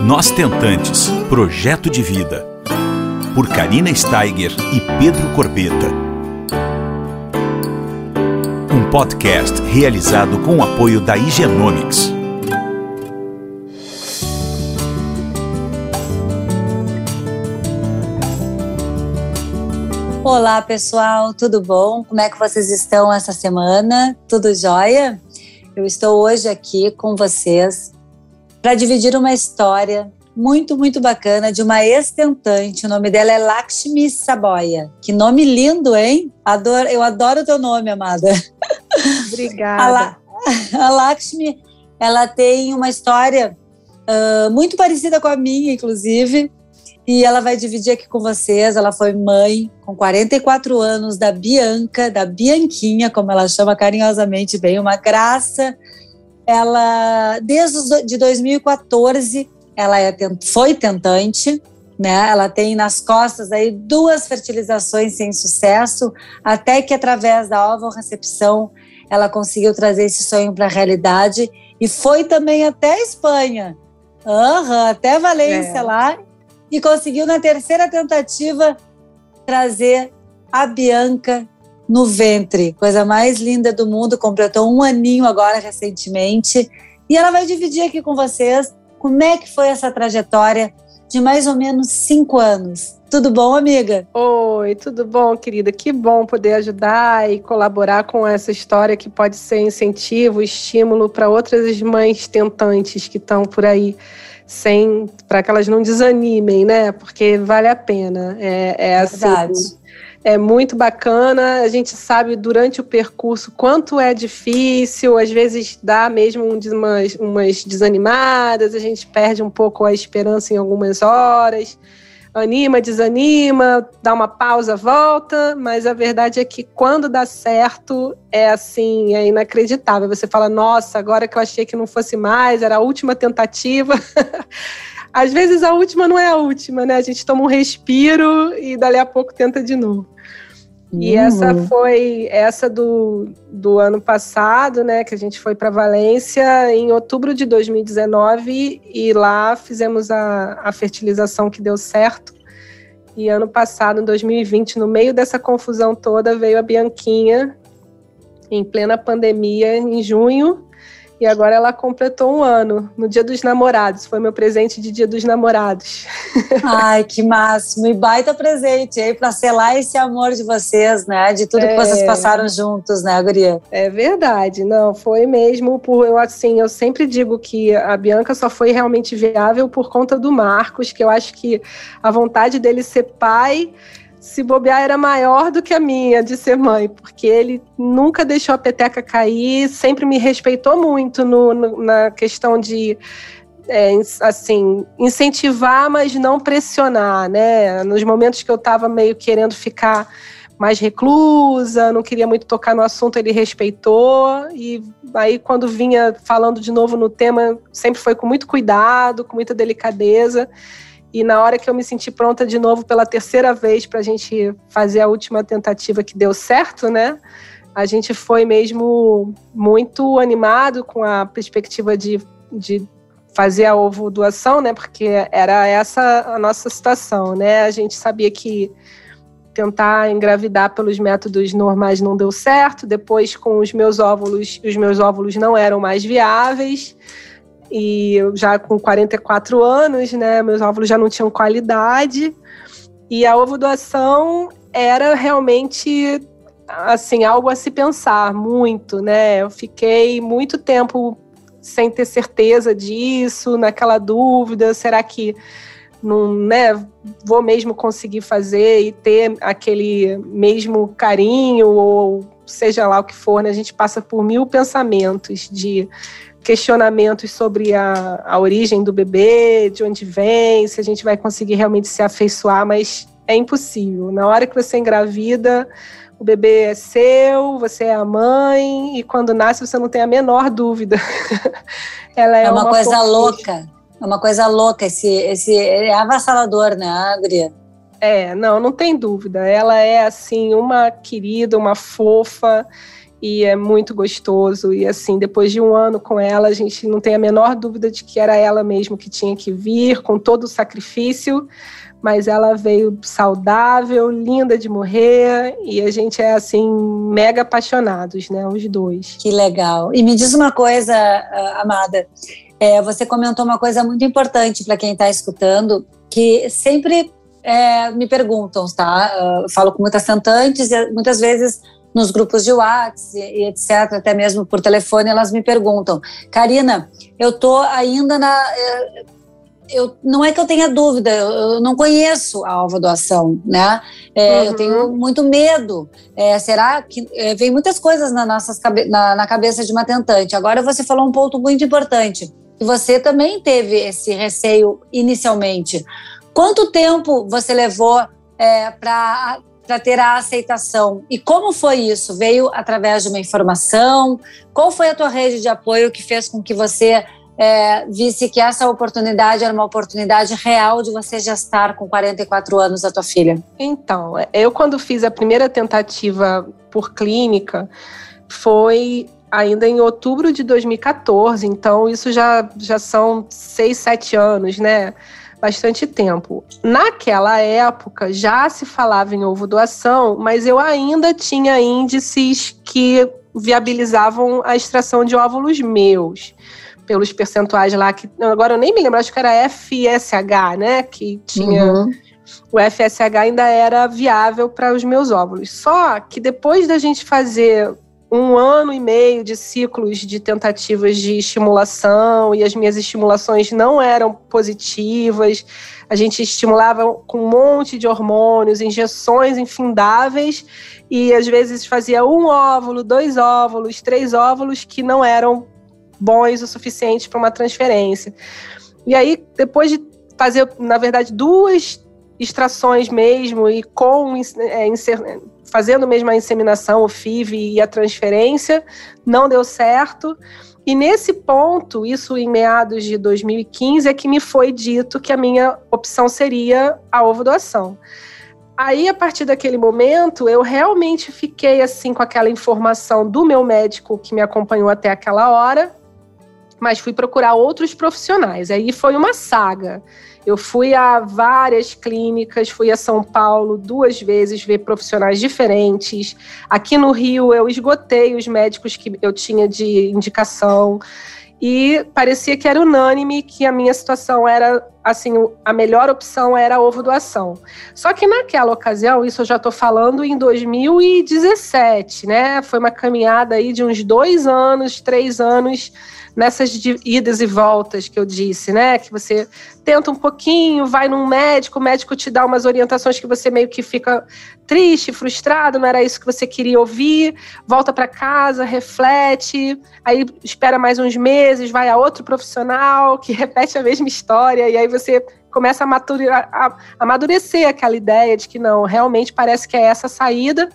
Nós Tentantes Projeto de Vida. Por Karina Steiger e Pedro Corbeta. Um podcast realizado com o apoio da Higienomics. Olá, pessoal, tudo bom? Como é que vocês estão essa semana? Tudo jóia? Eu estou hoje aqui com vocês para dividir uma história muito, muito bacana de uma ex-tentante. O nome dela é Lakshmi Saboya. Que nome lindo, hein? Adoro, eu adoro o teu nome, amada. Obrigada. A, La, a Lakshmi, ela tem uma história uh, muito parecida com a minha, inclusive. E ela vai dividir aqui com vocês. Ela foi mãe com 44 anos da Bianca, da Bianquinha, como ela chama carinhosamente bem, uma graça ela desde de 2014 ela é, foi tentante, né? Ela tem nas costas aí duas fertilizações sem sucesso, até que através da recepção ela conseguiu trazer esse sonho para a realidade e foi também até a Espanha, uhum, até Valência é. lá e conseguiu na terceira tentativa trazer a Bianca no ventre. Coisa mais linda do mundo, completou um aninho agora recentemente. E ela vai dividir aqui com vocês como é que foi essa trajetória de mais ou menos cinco anos. Tudo bom, amiga? Oi, tudo bom, querida? Que bom poder ajudar e colaborar com essa história que pode ser incentivo, estímulo para outras mães tentantes que estão por aí, sem para que elas não desanimem, né? Porque vale a pena. É, é assim, Verdade é muito bacana. A gente sabe durante o percurso quanto é difícil, às vezes dá mesmo umas, umas desanimadas, a gente perde um pouco a esperança em algumas horas. Anima, desanima, dá uma pausa, volta, mas a verdade é que quando dá certo é assim, é inacreditável. Você fala, nossa, agora que eu achei que não fosse mais, era a última tentativa. Às vezes a última não é a última, né? A gente toma um respiro e dali a pouco tenta de novo. E uhum. essa foi essa do, do ano passado, né, que a gente foi para Valência em outubro de 2019 e lá fizemos a, a fertilização que deu certo. E ano passado, em 2020, no meio dessa confusão toda, veio a Bianquinha, em plena pandemia, em junho, e agora ela completou um ano, no Dia dos Namorados. Foi meu presente de Dia dos Namorados. Ai, que máximo! E baita presente aí para selar esse amor de vocês, né? De tudo é, que vocês passaram juntos, né, Guria? É verdade. Não, foi mesmo por. Eu, assim, eu sempre digo que a Bianca só foi realmente viável por conta do Marcos, que eu acho que a vontade dele ser pai se bobear era maior do que a minha de ser mãe, porque ele nunca deixou a peteca cair, sempre me respeitou muito no, no, na questão de é, assim incentivar, mas não pressionar, né? Nos momentos que eu estava meio querendo ficar mais reclusa, não queria muito tocar no assunto, ele respeitou e aí quando vinha falando de novo no tema, sempre foi com muito cuidado, com muita delicadeza. E na hora que eu me senti pronta de novo pela terceira vez para a gente fazer a última tentativa que deu certo, né? A gente foi mesmo muito animado com a perspectiva de, de fazer a ovo doação, né? Porque era essa a nossa situação, né? A gente sabia que tentar engravidar pelos métodos normais não deu certo. Depois, com os meus óvulos, os meus óvulos não eram mais viáveis e eu já com 44 anos, né, meus óvulos já não tinham qualidade, e a ovo doação era realmente assim algo a se pensar muito, né? Eu fiquei muito tempo sem ter certeza disso, naquela dúvida, será que não, né, vou mesmo conseguir fazer e ter aquele mesmo carinho ou seja lá o que for, né? A gente passa por mil pensamentos de questionamentos sobre a, a origem do bebê, de onde vem, se a gente vai conseguir realmente se afeiçoar, mas é impossível. Na hora que você engravida, o bebê é seu, você é a mãe, e quando nasce você não tem a menor dúvida. Ela é, é uma, uma coisa louca. É uma coisa louca, esse, esse é avassalador, né, Adria? É, não, não tem dúvida. Ela é assim uma querida, uma fofa e é muito gostoso. E assim, depois de um ano com ela, a gente não tem a menor dúvida de que era ela mesmo que tinha que vir, com todo o sacrifício. Mas ela veio saudável, linda de morrer, e a gente é assim, mega apaixonados, né? Os dois. Que legal. E me diz uma coisa, ah, Amada. É, você comentou uma coisa muito importante para quem está escutando, que sempre é, me perguntam, tá? Eu ah, falo com muitas cantantes e muitas vezes nos grupos de WhatsApp e, etc., até mesmo por telefone, elas me perguntam, Karina, eu tô ainda na. Eh, eu, não é que eu tenha dúvida, eu, não conheço a alva doação, né? É, uhum. Eu tenho muito medo. É, será que é, vem muitas coisas na, nossas, na, na cabeça de uma tentante? Agora você falou um ponto muito importante. Que você também teve esse receio inicialmente. Quanto tempo você levou é, para para ter a aceitação. E como foi isso? Veio através de uma informação? Qual foi a tua rede de apoio que fez com que você é, visse que essa oportunidade era uma oportunidade real de você gestar com 44 anos a tua filha? Então, eu quando fiz a primeira tentativa por clínica, foi ainda em outubro de 2014, então isso já, já são seis, sete anos, né? Bastante tempo. Naquela época já se falava em ovo doação, mas eu ainda tinha índices que viabilizavam a extração de óvulos meus pelos percentuais lá que agora eu nem me lembro, acho que era FSH, né, que tinha uhum. o FSH ainda era viável para os meus óvulos. Só que depois da gente fazer um ano e meio de ciclos de tentativas de estimulação e as minhas estimulações não eram positivas. A gente estimulava com um monte de hormônios, injeções infindáveis e às vezes fazia um óvulo, dois óvulos, três óvulos que não eram bons o suficiente para uma transferência. E aí, depois de fazer, na verdade, duas extrações mesmo e com é, fazendo mesmo a inseminação, o FIV e a transferência, não deu certo. E nesse ponto, isso em meados de 2015, é que me foi dito que a minha opção seria a ovo doação. Aí, a partir daquele momento, eu realmente fiquei assim com aquela informação do meu médico que me acompanhou até aquela hora, mas fui procurar outros profissionais. Aí foi uma saga. Eu fui a várias clínicas, fui a São Paulo duas vezes ver profissionais diferentes. Aqui no Rio eu esgotei os médicos que eu tinha de indicação e parecia que era unânime que a minha situação era assim, a melhor opção era a ovo doação. Só que naquela ocasião, isso eu já estou falando em 2017, né? Foi uma caminhada aí de uns dois anos, três anos nessas idas e voltas que eu disse, né? Que você tenta um pouquinho, vai num médico, o médico te dá umas orientações que você meio que fica triste, frustrado, não era isso que você queria ouvir, volta para casa, reflete, aí espera mais uns meses, vai a outro profissional que repete a mesma história, e aí você começa a, a amadurecer aquela ideia de que não, realmente parece que é essa a saída.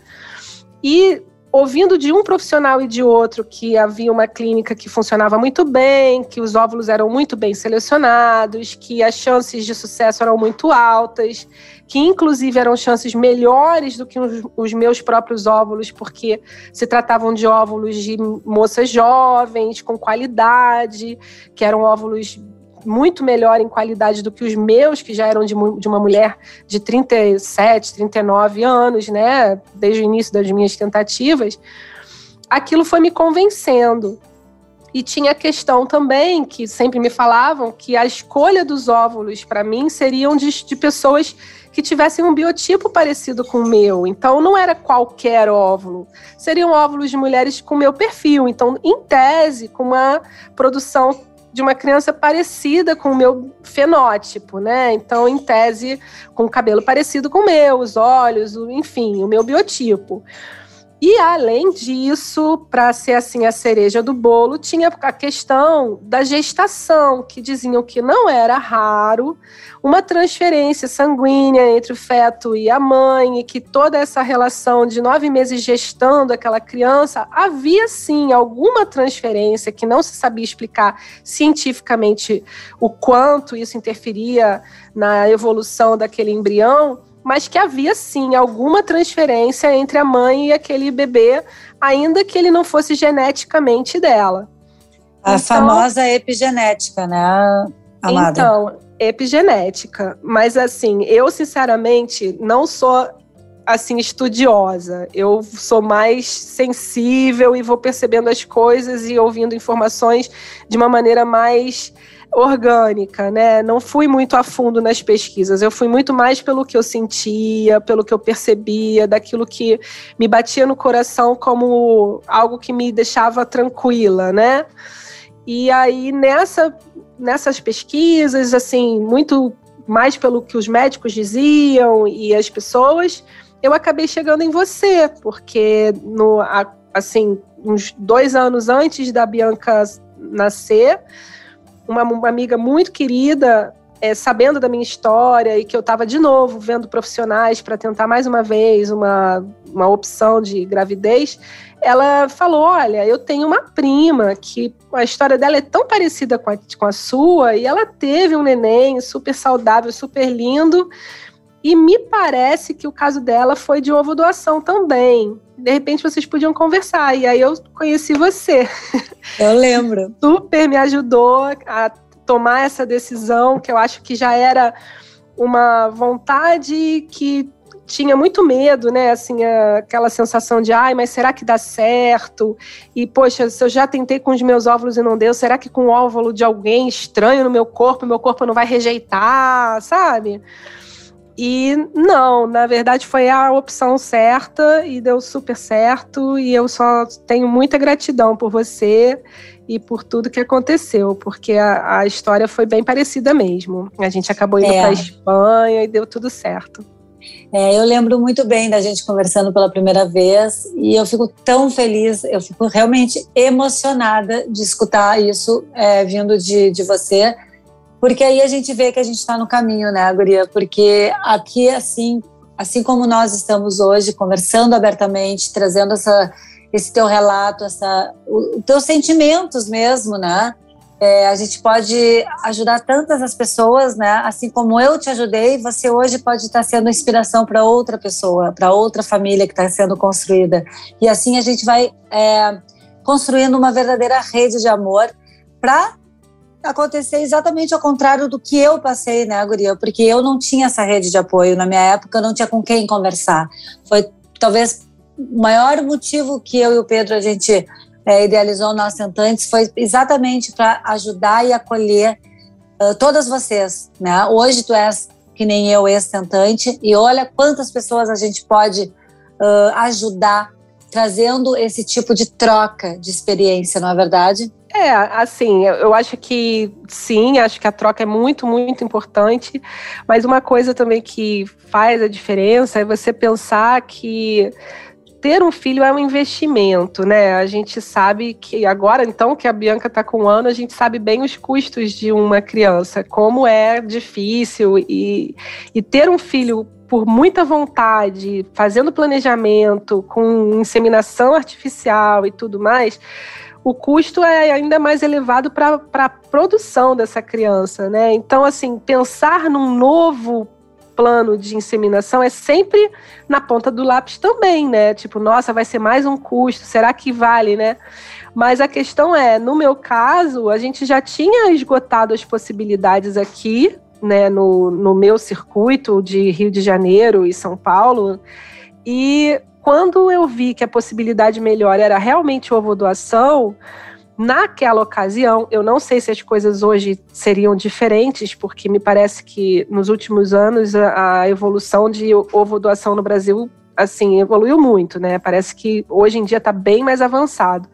E ouvindo de um profissional e de outro que havia uma clínica que funcionava muito bem, que os óvulos eram muito bem selecionados, que as chances de sucesso eram muito altas, que inclusive eram chances melhores do que os, meus próprios óvulos, porque se tratavam de óvulos de moças jovens, com qualidade, que eram óvulos muito melhor em qualidade do que os meus, que já eram de, de uma mulher de 37, 39 anos, né? Desde o início das minhas tentativas, aquilo foi me convencendo. E tinha a questão também, que sempre me falavam, que a escolha dos óvulos para mim seriam de, de, pessoas que tivessem um biotipo parecido com o meu. Então não era qualquer óvulo. Seriam óvulos de mulheres com meu perfil. Então, em tese, com uma produção de uma criança parecida com o meu fenótipo, né? Então, em tese, com o cabelo parecido com o meu, os olhos, enfim, o meu biotipo. E além disso, para ser assim a cereja do bolo, tinha a questão da gestação, que diziam que não era raro uma transferência sanguínea entre o feto e a mãe, e que toda essa relação de nove meses gestando aquela criança, havia sim alguma transferência que não se sabia explicar cientificamente o quanto isso interferia na evolução daquele embrião, mas que havia sim alguma transferência entre a mãe e aquele bebê, ainda que ele não fosse geneticamente dela. A então, famosa epigenética, né, amada? Então, epigenética. Mas assim, eu sinceramente não sou assim estudiosa. Eu sou mais sensível e vou percebendo as coisas e ouvindo informações de uma maneira mais orgânica, né? Não fui muito a fundo nas pesquisas. Eu fui muito mais pelo que eu sentia, pelo que eu percebia, daquilo que me batia no coração como algo que me deixava tranquila, né? E aí nessa nessas pesquisas, assim, muito mais pelo que os médicos diziam e as pessoas, eu acabei chegando em você, porque no assim uns dois anos antes da Bianca nascer uma, uma amiga muito querida, é, sabendo da minha história e que eu estava de novo vendo profissionais para tentar mais uma vez uma, uma opção de gravidez, ela falou: Olha, eu tenho uma prima que a história dela é tão parecida com a, com a sua e ela teve um neném super saudável, super lindo. E me parece que o caso dela foi de ovo doação também. De repente vocês podiam conversar. E aí eu conheci você. Eu lembro. Super me ajudou a tomar essa decisão, que eu acho que já era uma vontade que tinha muito medo, né? Assim, aquela sensação de, ai, mas será que dá certo? E, poxa, se eu já tentei com os meus óvulos e não deu, será que com o óvulo de alguém estranho no meu corpo, meu corpo não vai rejeitar, sabe? E não, na verdade foi a opção certa e deu super certo. E eu só tenho muita gratidão por você e por tudo que aconteceu, porque a, a história foi bem parecida mesmo. A gente acabou indo é. para Espanha e deu tudo certo. É, eu lembro muito bem da gente conversando pela primeira vez e eu fico tão feliz, eu fico realmente emocionada de escutar isso é, vindo de, de você porque aí a gente vê que a gente está no caminho, né, Guria? Porque aqui, assim, assim como nós estamos hoje, conversando abertamente, trazendo essa, esse teu relato, essa, os teus sentimentos mesmo, né? É, a gente pode ajudar tantas as pessoas, né? Assim como eu te ajudei, você hoje pode estar sendo inspiração para outra pessoa, para outra família que está sendo construída. E assim a gente vai é, construindo uma verdadeira rede de amor para acontecer exatamente ao contrário do que eu passei, né, Guria? Porque eu não tinha essa rede de apoio. Na minha época, eu não tinha com quem conversar. Foi talvez o maior motivo que eu e o Pedro a gente é, idealizou o nosso Sentantes foi exatamente para ajudar e acolher uh, todas vocês, né? Hoje tu és que nem eu, ex-tentante, e olha quantas pessoas a gente pode uh, ajudar trazendo esse tipo de troca de experiência, não é verdade? É, assim, eu acho que sim, acho que a troca é muito, muito importante, mas uma coisa também que faz a diferença é você pensar que ter um filho é um investimento, né? A gente sabe que agora, então, que a Bianca está com um ano, a gente sabe bem os custos de uma criança, como é difícil e, e ter um filho por muita vontade, fazendo planejamento, com inseminação artificial e tudo mais, o custo é ainda mais elevado para a produção dessa criança, né? Então, assim, pensar num novo plano de inseminação é sempre na ponta do lápis também, né? Tipo, nossa, vai ser mais um custo, será que vale, né? Mas a questão é, no meu caso, a gente já tinha esgotado as possibilidades aqui, né, no, no meu circuito de Rio de Janeiro e São Paulo, e quando eu vi que a possibilidade melhor era realmente ovo doação, naquela ocasião, eu não sei se as coisas hoje seriam diferentes, porque me parece que nos últimos anos a, evolução de ovo doação no Brasil assim evoluiu muito, né? Parece que hoje em dia está bem mais avançado.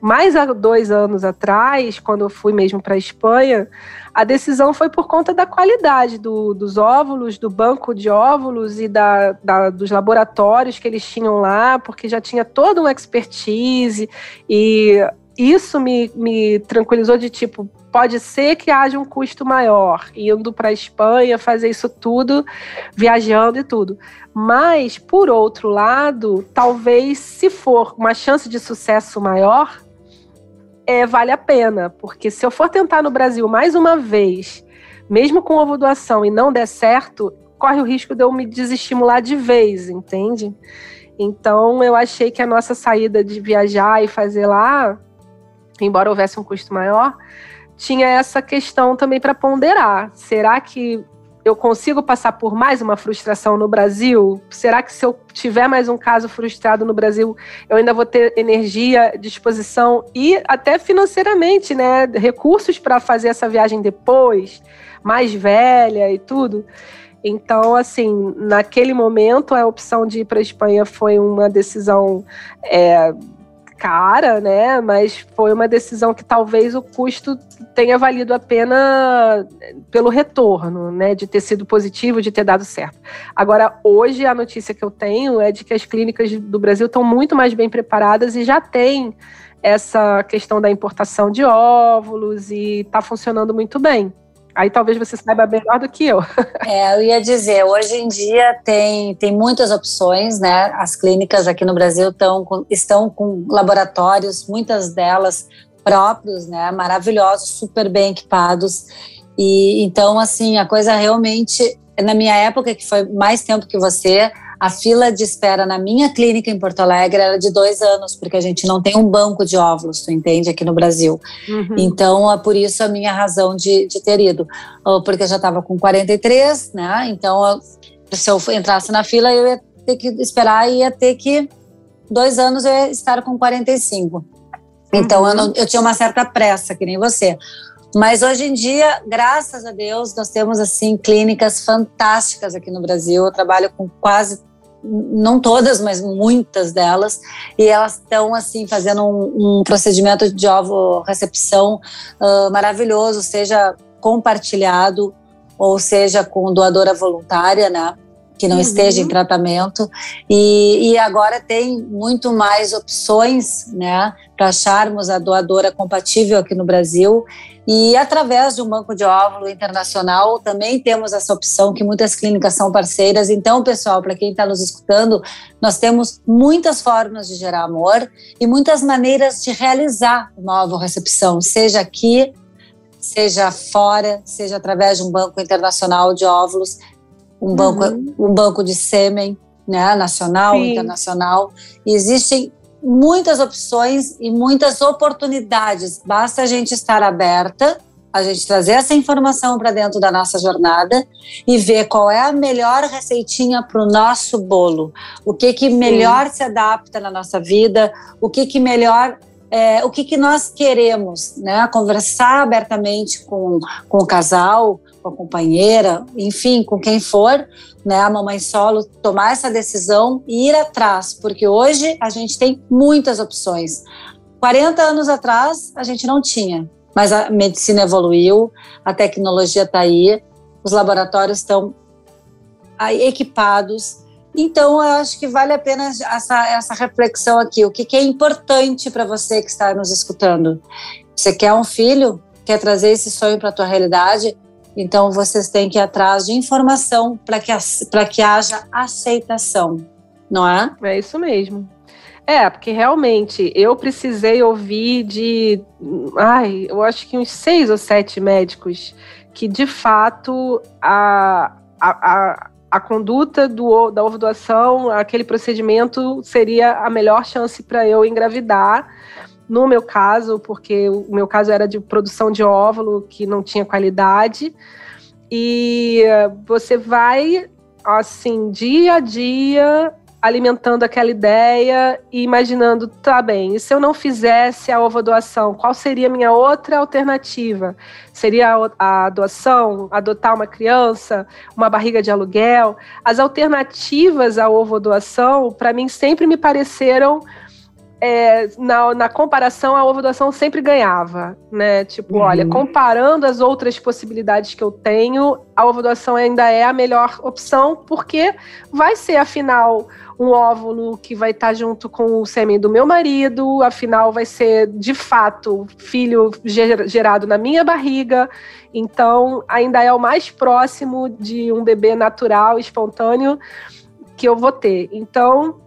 Mas há dois anos atrás, quando eu fui mesmo para a Espanha, a decisão foi por conta da qualidade do, dos óvulos, do banco de óvulos e da, da, dos laboratórios que eles tinham lá, porque já tinha toda uma expertise e isso me, me tranquilizou de tipo, pode ser que haja um custo maior indo para a Espanha fazer isso tudo, viajando e tudo. Mas, por outro lado, talvez se for uma chance de sucesso maior, é, vale a pena, porque se eu for tentar no Brasil mais uma vez, mesmo com ovo doação e não der certo, corre o risco de eu me desestimular de vez, entende? Então eu achei que a nossa saída de viajar e fazer lá, embora houvesse um custo maior, tinha essa questão também para ponderar. Será que eu consigo passar por mais uma frustração no Brasil? Será que se eu tiver mais um caso frustrado no Brasil, eu ainda vou ter energia, disposição e até financeiramente, né, recursos para fazer essa viagem depois, mais velha e tudo? Então, assim, naquele momento, a opção de ir para a Espanha foi uma decisão é, cara, né? Mas foi uma decisão que talvez o custo tenha valido a pena pelo retorno, né? De ter sido positivo, de ter dado certo. Agora, hoje, a notícia que eu tenho é de que as clínicas do Brasil estão muito mais bem preparadas e já tem essa questão da importação de óvulos e está funcionando muito bem. Aí talvez você saiba melhor do que eu. É, eu ia dizer, hoje em dia tem, tem muitas opções, né? As clínicas aqui no Brasil tão, estão com laboratórios, muitas delas próprios, né? Maravilhosos, super bem equipados. E então, assim, a coisa realmente, na minha época, que foi mais tempo que você, a fila de espera na minha clínica em Porto Alegre era de dois anos, porque a gente não tem um banco de óvulos, tu entende, aqui no Brasil. Uhum. Então, é por isso a minha razão de, de ter ido. Porque eu já estava com 43, né? Então, se eu entrasse na fila, eu ia ter que esperar e ia ter que. Dois anos eu ia estar com 45. Então, uhum. eu, não, eu tinha uma certa pressa, que nem você. Mas hoje em dia, graças a Deus, nós temos assim clínicas fantásticas aqui no Brasil. Eu trabalho com quase não todas, mas muitas delas, e elas estão assim fazendo um, um, procedimento de ovo recepção uh, maravilhoso, seja compartilhado ou seja com doadora voluntária, né? Que não uhum. esteja em tratamento. E, e agora tem muito mais opções, né? Para acharmos a doadora compatível aqui no Brasil. E através de um banco de óvulo internacional também temos essa opção que muitas clínicas são parceiras. Então, pessoal, para quem está nos escutando, nós temos muitas formas de gerar amor e muitas maneiras de realizar uma recepção, seja aqui, seja fora, seja através de um banco internacional de óvulos, um banco, uhum. um banco de sêmen, né, nacional, Sim. internacional. E existem muitas opções e muitas oportunidades. Basta a gente estar aberta, a gente trazer essa informação para dentro da nossa jornada e ver qual é a melhor receitinha para o nosso bolo. O que que melhor Sim. se adapta na nossa vida, o que que melhor é, o que, que nós queremos, né? Conversar abertamente com, com o casal, com a companheira, enfim, com quem for, né, a mamãe solo tomar essa decisão e ir atrás, porque hoje a gente tem muitas opções. 40 anos atrás a gente não tinha, mas a medicina evoluiu, a tecnologia está aí, os laboratórios estão equipados. Então, eu acho que vale a pena essa, essa reflexão aqui. O que, que é importante para você que está nos escutando? Você quer um filho? Quer trazer esse sonho para a tua realidade? Então, vocês têm que ir atrás de informação para que, que haja aceitação, não é? É isso mesmo. É, porque realmente eu precisei ouvir de, ai, eu acho que uns seis ou sete médicos que de fato a, a, a, a conduta do, da ovo-doação, aquele procedimento seria a melhor chance para eu engravidar no meu caso, porque o meu caso era de produção de óvulo que não tinha qualidade. E você vai, assim, dia a dia, alimentando aquela ideia e imaginando, tá bem, e se eu não fizesse a ovo doação, qual seria a minha outra alternativa? Seria a doação, adotar uma criança, uma barriga de aluguel? As alternativas à ovo doação, para mim, sempre me pareceram é, na, na comparação, a ovo doação sempre ganhava, né? Tipo, uhum. olha, comparando as outras possibilidades que eu tenho, a ovo doação ainda é a melhor opção, porque vai ser, afinal, um óvulo que vai estar junto com o sêmen do meu marido, afinal, vai ser, de fato, filho gerado na minha barriga, então, ainda é o mais próximo de um bebê natural, espontâneo, que eu vou ter. Então,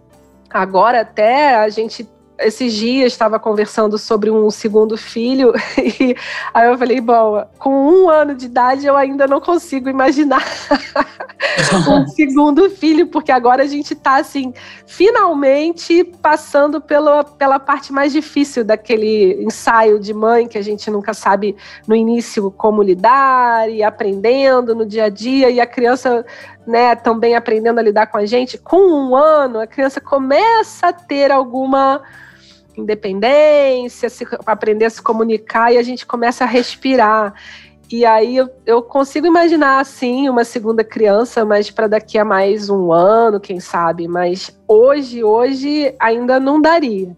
agora até a gente esses dias estava conversando sobre um segundo filho e aí eu falei, bom, com um ano de idade eu ainda não consigo imaginar um segundo filho, porque agora a gente está assim, finalmente passando pela, pela parte mais difícil daquele ensaio de mãe que a gente nunca sabe no início como lidar e aprendendo no dia a dia e a criança né, também aprendendo a lidar com a gente, com um ano a criança começa a ter alguma independência, se, aprender a se comunicar e a gente começa a respirar. E aí eu, eu consigo imaginar assim uma segunda criança, mas para daqui a mais um ano, quem sabe. Mas hoje, hoje ainda não daria.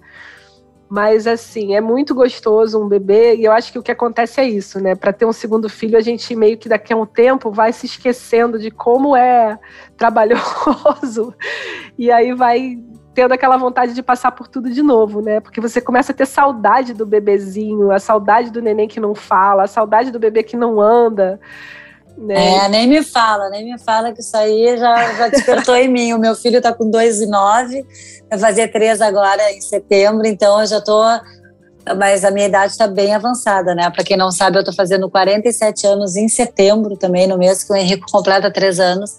Mas assim, é muito gostoso um bebê, e eu acho que o que acontece é isso, né? Para ter um segundo filho, a gente meio que daqui a um tempo vai se esquecendo de como é trabalhoso, e aí vai tendo aquela vontade de passar por tudo de novo, né? Porque você começa a ter saudade do bebezinho, a saudade do neném que não fala, a saudade do bebê que não anda. Né? É, nem me fala, nem me fala que isso aí já, já despertou em mim. O meu filho está com dois e nove, vai fazer três agora em setembro, então eu já estou. Mas a minha idade está bem avançada, né? Para quem não sabe, eu estou fazendo 47 anos em setembro também, no mês que o Henrique completa três anos.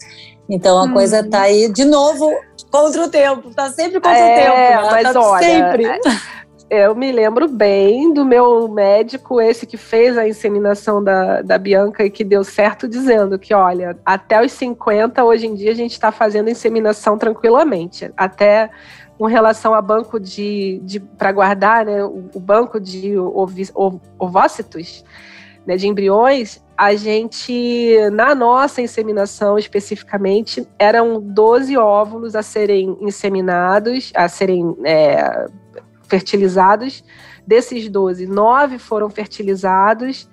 Então a hum. coisa está aí de novo contra o tempo, está sempre contra é, o tempo. Né? Mas tá olha, sempre. Eu me lembro bem do meu médico, esse que fez a inseminação da, da Bianca e que deu certo, dizendo que, olha, até os 50, hoje em dia, a gente está fazendo inseminação tranquilamente. Até com relação a banco de, de para guardar, né, o, o banco de ovócitos, né, de embriões, a gente, na nossa inseminação especificamente, eram 12 óvulos a serem inseminados, a serem é, fertilizados. Desses 12, nove foram fertilizados.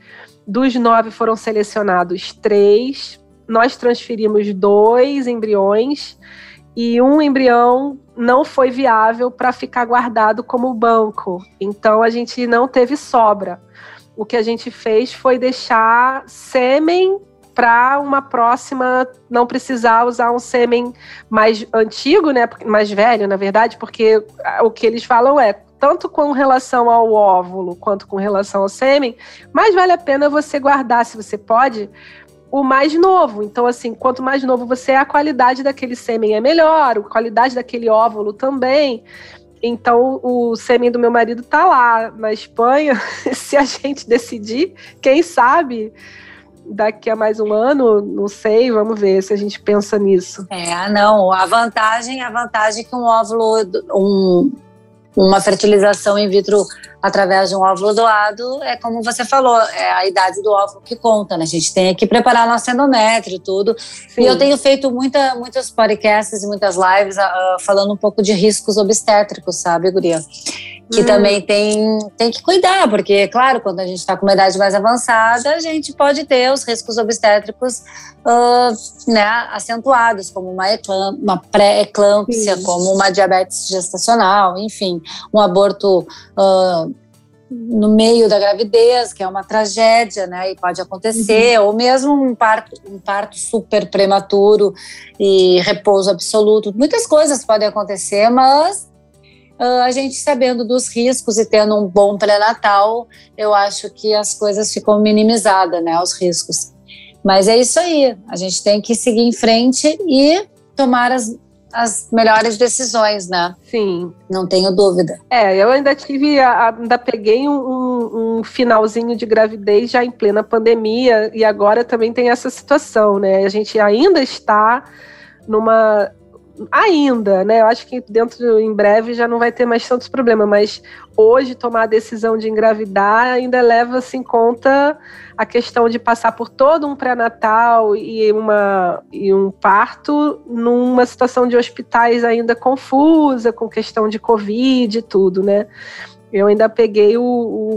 Dos nove foram selecionados três. Nós transferimos dois embriões e um embrião não foi viável para ficar guardado como banco. Então a gente não teve sobra. O que a gente fez foi deixar sêmen para uma próxima não precisar usar um sêmen mais antigo, né, mais velho, na verdade, porque o que eles falam é tanto com relação ao óvulo quanto com relação ao sêmen, mais vale a pena você guardar, se você pode, o mais novo. Então, assim, quanto mais novo você é, a qualidade daquele sêmen é melhor, a qualidade daquele óvulo também. Então, o sêmen do meu marido tá lá na Espanha. Se a gente decidir, quem sabe daqui a mais um ano, não sei, vamos ver se a gente pensa nisso. É, não, a vantagem, a vantagem é que um óvulo, um, uma fertilização in vitro através de um óvulo doado é como você falou, é a idade do óvulo que conta, né? A gente tem que preparar nosso endométrio e tudo. Sim. E eu tenho feito muita, muitos podcasts e muitas lives uh, falando um pouco de riscos obstétricos, sabe, Guria? Que hum. também tem, tem que cuidar, porque, claro, quando a gente está com uma idade mais avançada, a gente pode ter os riscos obstétricos uh, né, acentuados, como uma, uma pré-eclâmpsia, como uma diabetes gestacional, enfim, um aborto. Uh, no meio da gravidez, que é uma tragédia, né? E pode acontecer, uhum. ou mesmo um parto, um parto super prematuro e repouso absoluto. Muitas coisas podem acontecer, mas a gente sabendo dos riscos e tendo um bom pré-natal, eu acho que as coisas ficam minimizadas, né? Os riscos. Mas é isso aí, a gente tem que seguir em frente e tomar as as melhores decisões, né? Sim. Não tenho dúvida. É, eu ainda tive, ainda peguei um, um, finalzinho de gravidez já em plena pandemia e agora também tem essa situação, né? A gente ainda está numa ainda, né? Eu acho que dentro em breve já não vai ter mais tantos problemas, mas hoje tomar a decisão de engravidar ainda leva-se em conta a questão de passar por todo um pré-natal e, uma, e um parto numa situação de hospitais ainda confusa, com questão de Covid e tudo, né? Eu ainda peguei o,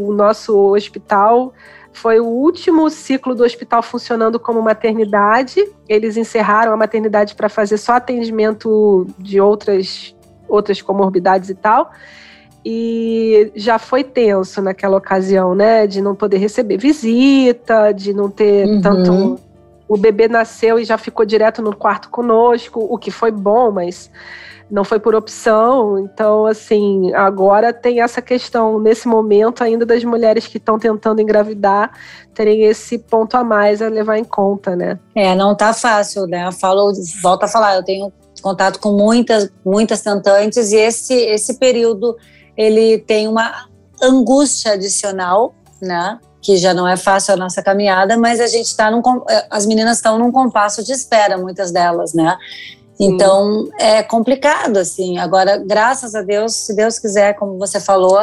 o nosso hospital foi o último ciclo do hospital funcionando como maternidade. Eles encerraram a maternidade para fazer só atendimento de outras, outras comorbidades e tal. E já foi tenso naquela ocasião, né? De não poder receber visita, de não ter uhum. tanto o bebê nasceu e já ficou direto no quarto conosco, o que foi bom, mas não foi por opção. Então, assim, agora tem essa questão, nesse momento, ainda das mulheres que estão tentando engravidar terem esse ponto a mais a levar em conta, né? É, não tá fácil, né? Eu falo, volto a falar, eu tenho contato com muitas, muitas tentantes e esse, esse período ele tem uma angústia adicional, né? Que já não é fácil a nossa caminhada, mas a gente está num. As meninas estão num compasso de espera, muitas delas, né? Então é complicado assim. Agora, graças a Deus, se Deus quiser, como você falou,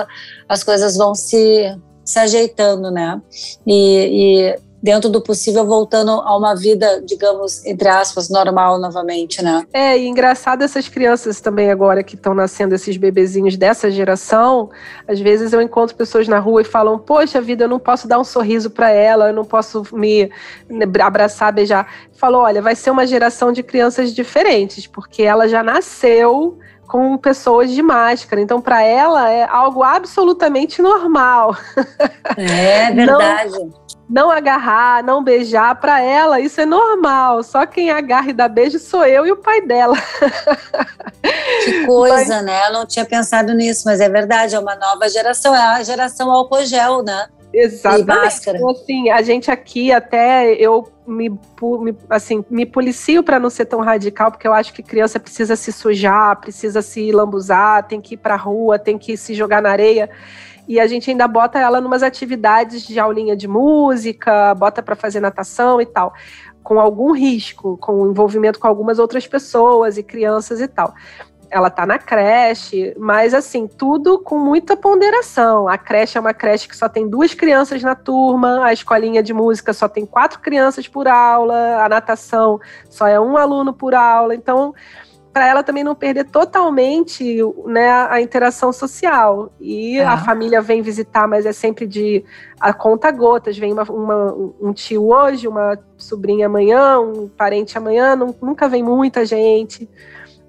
as coisas vão se, se ajeitando, né? E, e dentro do possível, voltando a uma vida, digamos, entre aspas, normal novamente, né? É, e engraçado essas crianças também agora que estão nascendo, esses bebezinhos dessa geração, às vezes eu encontro pessoas na rua e falam, poxa vida, eu não posso dar um sorriso para ela, eu não posso me abraçar, beijar. Falou, olha, vai ser uma geração de crianças diferentes, porque ela já nasceu com pessoas de máscara. Então, para ela é algo absolutamente normal. É verdade. Não, não agarrar, não beijar, para ela isso é normal. Só quem agarra e dá beijo sou eu e o pai dela. Que coisa, mas... né? Eu não tinha pensado nisso, mas é verdade, é uma nova geração, é a geração álcool gel, né? Exatamente. Máscara. Então, assim, a gente aqui até eu me, me assim, me policio para não ser tão radical, porque eu acho que criança precisa se sujar, precisa se lambuzar, tem que ir para rua, tem que se jogar na areia e a gente ainda bota ela numas atividades de aulinha de música, bota para fazer natação e tal, com algum risco, com envolvimento com algumas outras pessoas e crianças e tal. Ela tá na creche, mas assim, tudo com muita ponderação. A creche é uma creche que só tem duas crianças na turma, a escolinha de música só tem quatro crianças por aula, a natação só é um aluno por aula. Então, para ela também não perder totalmente né, a interação social. E é. a família vem visitar, mas é sempre de a conta gotas. Vem uma, uma, um tio hoje, uma sobrinha amanhã, um parente amanhã, não, nunca vem muita gente.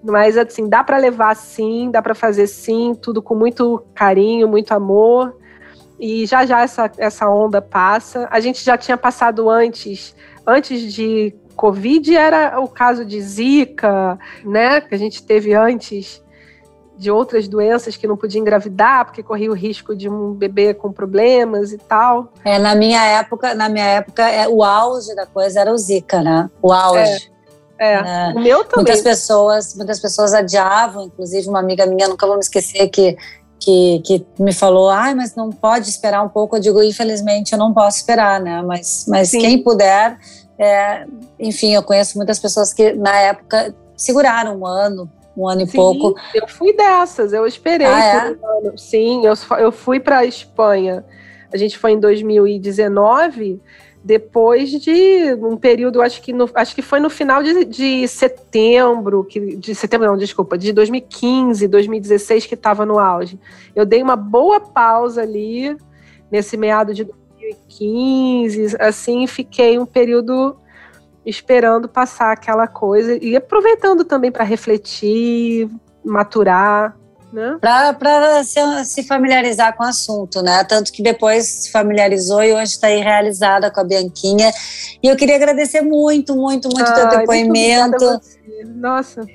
Mas assim, dá para levar sim, dá para fazer sim, tudo com muito carinho, muito amor. E já já essa, essa onda passa. A gente já tinha passado antes, antes de Covid era o caso de Zika, né, que a gente teve antes de outras doenças que não podia engravidar porque corria o risco de um bebê com problemas e tal. É, na minha época, na minha época, é, o auge da coisa era o Zika, né? O auge. É, é. o meu também. Muitas pessoas, muitas pessoas adiavam, inclusive uma amiga minha, nunca vou me esquecer que que, que me falou, ai, mas não pode esperar um pouco. Eu digo, infelizmente, eu não posso esperar, né? Mas, mas quem puder, é, enfim, eu conheço muitas pessoas que na época seguraram um ano, um ano e Sim, pouco. Eu fui dessas, eu esperei ah, é? um ano. Sim, eu, eu fui para a Espanha. A gente foi em 2019, depois de um período, acho que, no, acho que foi no final de, de setembro, que, de setembro não, desculpa, de 2015, 2016 que estava no auge. Eu dei uma boa pausa ali, nesse meado de 2015, assim, fiquei um período esperando passar aquela coisa e aproveitando também para refletir, maturar. Né? Para se, se, familiarizar com o assunto, né? Tanto que depois se familiarizou e hoje está aí realizada com a Bianquinha. E eu queria agradecer muito, muito, muito o teu depoimento. Nossa.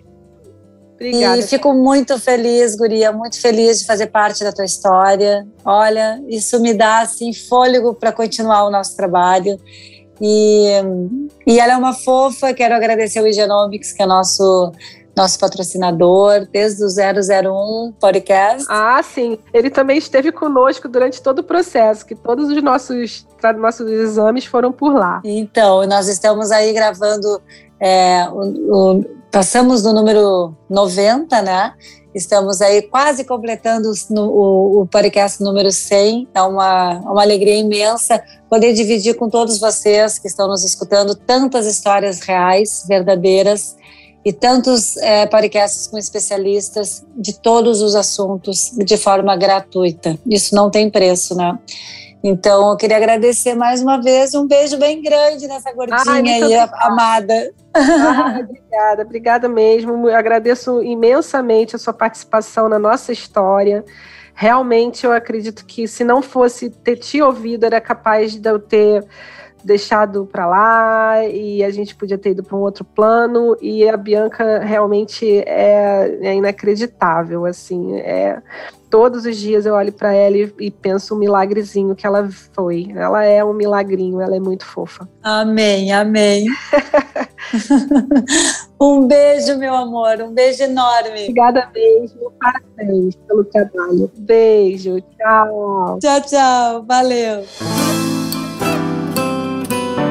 Obrigada. E fico muito feliz, Guria, muito feliz de fazer parte da tua história. Olha, isso me dá assim fôlego para continuar o nosso trabalho. E, e ela é uma fofa, quero agradecer o Igenomics, que é nosso nosso patrocinador desde o 001 podcast. Ah, sim. Ele também esteve conosco durante todo o processo, que todos os nossos, nossos exames foram por lá. Então, nós estamos aí gravando é, o, o, passamos do número 90, né? Estamos aí quase completando o, o podcast número 100. É uma, uma alegria imensa poder dividir com todos vocês que estão nos escutando tantas histórias reais, verdadeiras, e tantos é, podcasts com especialistas de todos os assuntos de forma gratuita. Isso não tem preço, né? Então, eu queria agradecer mais uma vez. Um beijo bem grande nessa gordinha Ai, aí, amada. Ah, obrigada, obrigada mesmo. Eu agradeço imensamente a sua participação na nossa história. Realmente, eu acredito que se não fosse ter te ouvido, era capaz de eu ter deixado para lá e a gente podia ter ido para um outro plano. E a Bianca realmente é, é inacreditável assim é todos os dias eu olho para ela e, e, penso um milagrezinho que ela foi. Ela é um milagrinho ela é muito fofa. Amém amém. Um beijo meu amor um beijo enorme. Obrigada mesmo parabéns pelo trabalho. Beijo tchau. Tchau tchau valeu